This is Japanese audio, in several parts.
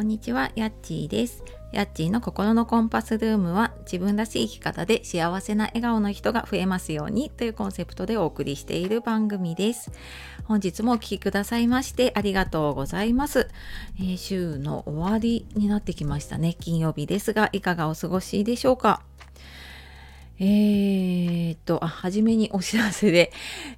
こんにちは、やっちーです。やっちーの心のコンパスルームは自分らしい生き方で幸せな笑顔の人が増えますようにというコンセプトでお送りしている番組です。本日もお聴きくださいましてありがとうございます、えー、週の終わりになってきましたね。金曜日ですがいかがお過ごしでしょうか？えー、っと、あ、はじめにお知らせで、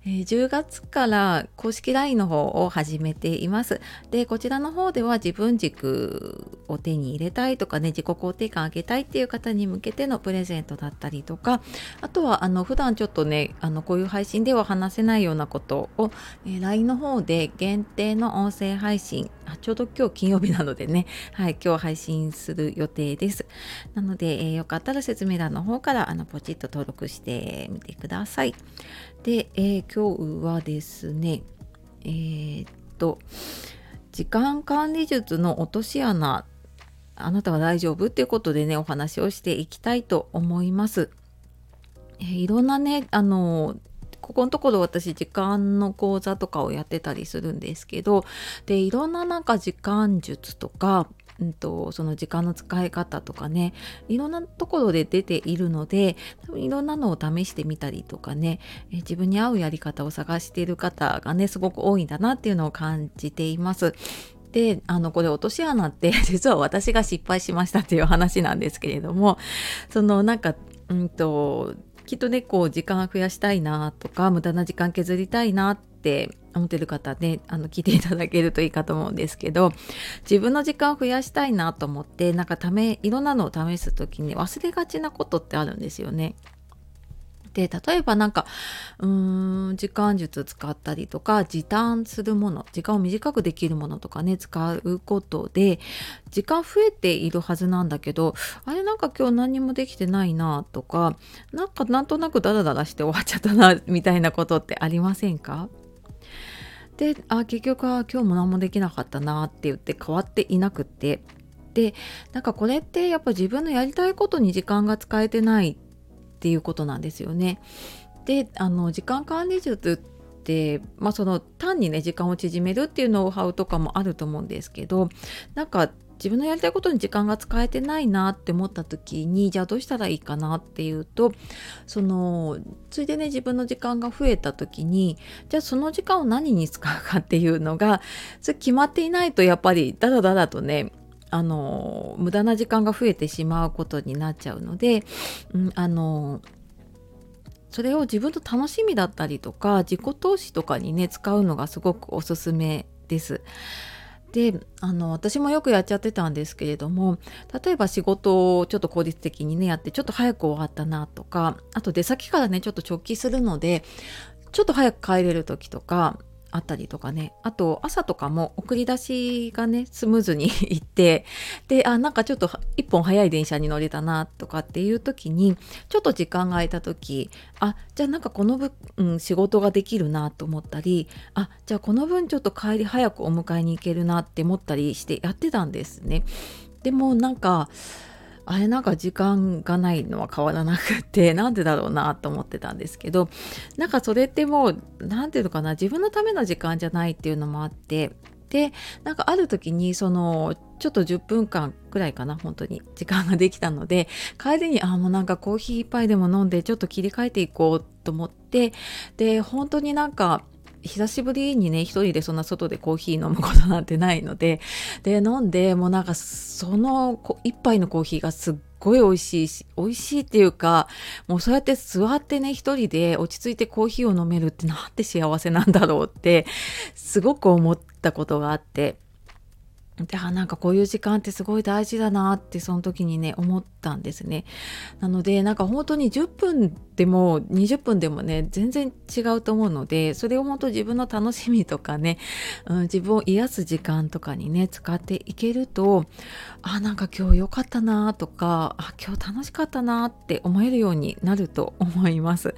えー、10月から公式 LINE の方を始めています。で、こちらの方では自分軸を手に入れたいとかね、自己肯定感上げたいっていう方に向けてのプレゼントだったりとか、あとは、あの、普段ちょっとね、あの、こういう配信では話せないようなことを、えー、LINE の方で限定の音声配信、あちょうど今日金曜日なのでね、はい、今日配信する予定です。なので、えー、よかったら説明欄の方から、あの、ポチッと登録してみてください。で、えー、今日はですね、えー、っと、時間管理術の落とし穴、あなたは大丈夫？っていうことでね、お話をしていきたいと思います。え、いろんなね、あの、ここのところ私時間の講座とかをやってたりするんですけどでいろんななんか時間術とかうんと、その時間の使い方とかねいろんなところで出ているので多分いろんなのを試してみたりとかねえ自分に合うやり方を探している方がねすごく多いんだなっていうのを感じています。であのこれ落とし穴って 実は私が失敗しましたっていう話なんですけれどもそのなんかうんときっとねこう時間増やしたいなとか無駄な時間削りたいなって思ってる方ねあの聞いていただけるといいかと思うんですけど自分の時間を増やしたいなと思ってなんかためいろんなのを試す時に忘れがちなことってあるんですよね。で例えばなんかうーん時間術使ったりとか時短するもの時間を短くできるものとかね使うことで時間増えているはずなんだけどあれなんか今日何もできてないなとかなんかなんとなくダラダラして終わっちゃったな みたいなことってありませんか？であ結局は今日も何もできなかったなって言って変わっていなくって。でなんかこれってやっぱ自分のやりたいことに時間が使えてないっていうことなんですよね。であの時間管理術って、まあ、その単にね時間を縮めるっていうノウハウとかもあると思うんですけどなんか自分のやりたいことに時間が使えてないなって思った時にじゃあどうしたらいいかなっていうとそのついでね自分の時間が増えた時にじゃあその時間を何に使うかっていうのが決まっていないとやっぱりダラダラとねあの無駄な時間が増えてしまうことになっちゃうので、うん、あのそれを自分の楽しみだったりとか自己投資とかにね使うのがすごくおすすめです。であの私もよくやっちゃってたんですけれども例えば仕事をちょっと効率的にねやってちょっと早く終わったなとかあと出先からねちょっと直帰するのでちょっと早く帰れる時とかあったりとかねあと朝とかも送り出しがねスムーズに いってであなんかちょっと一本早い電車に乗れたなとかっていう時にちょっと時間が空いた時あじゃあなんかこの分、うん、仕事ができるなと思ったりあじゃあこの分ちょっと帰り早くお迎えに行けるなって思ったりしてやってたんですね。でもなんかあれなんか時間がないのは変わらなくて なんでだろうなと思ってたんですけどなんかそれってもう何て言うのかな自分のための時間じゃないっていうのもあってでなんかある時にそのちょっと10分間くらいかな本当に時間ができたので帰りにあもうなんかコーヒー一杯でも飲んでちょっと切り替えていこうと思ってで本当になんか久しぶりにね一人でそんな外でコーヒー飲むことなんてないので。で飲んでもうなんかその一杯のコーヒーがすっごい美味しいし美味しいっていうかもうそうやって座ってね一人で落ち着いてコーヒーを飲めるってなんて幸せなんだろうってすごく思ったことがあって。であなんかこういう時間ってすごい大事だなってその時にね思ったんですね。なのでなんか本当に10分でも20分でもね全然違うと思うのでそれを本当自分の楽しみとかね、うん、自分を癒す時間とかにね使っていけるとあなんか今日良かったなとかあ今日楽しかったなって思えるようになると思います。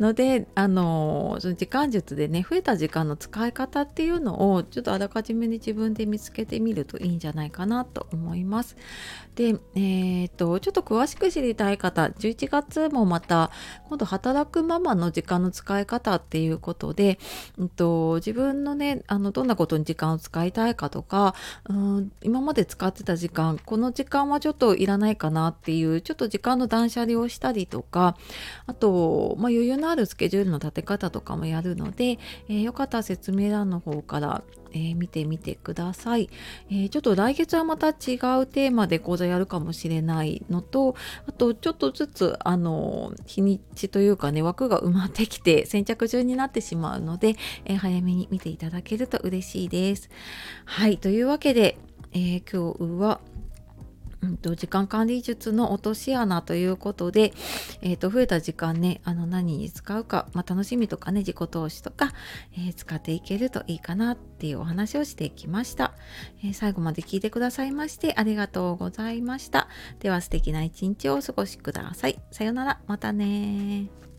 のであのその時間術でね増えた時間の使い方っていうのをちょっとあらかじめに自分で見つけてみるといいんじゃないかなと思います。で、えー、っとちょっと詳しく知りたい方11月もまた今度働くママの時間の使い方っていうことで、うんと、自分のねあのどんなことに時間を使いたいかとか、うん、今まで使ってた時間この時間はちょっといらないかなっていうちょっと時間の断捨離をしたりとかあと、まあ、余裕のあるスケジュールの立て方とかもやるので、えー、よかったら説明欄の方からえー、見てみてください、えー、ちょっと来月はまた違うテーマで講座やるかもしれないのとあとちょっとずつあの日にちというかね枠が埋まってきて先着順になってしまうので、えー、早めに見ていただけると嬉しいです。はいというわけで、え今日はうんと、時間管理術の落とし穴ということで、えーと、増えた時間ねあの何に使うか、まあ、楽しみとかね自己投資とか、えー、使っていけるといいかなっていうお話をしてきました、えー、最後まで聞いてくださいましてありがとうございました。では素敵な一日をお過ごしください。さようなら。またね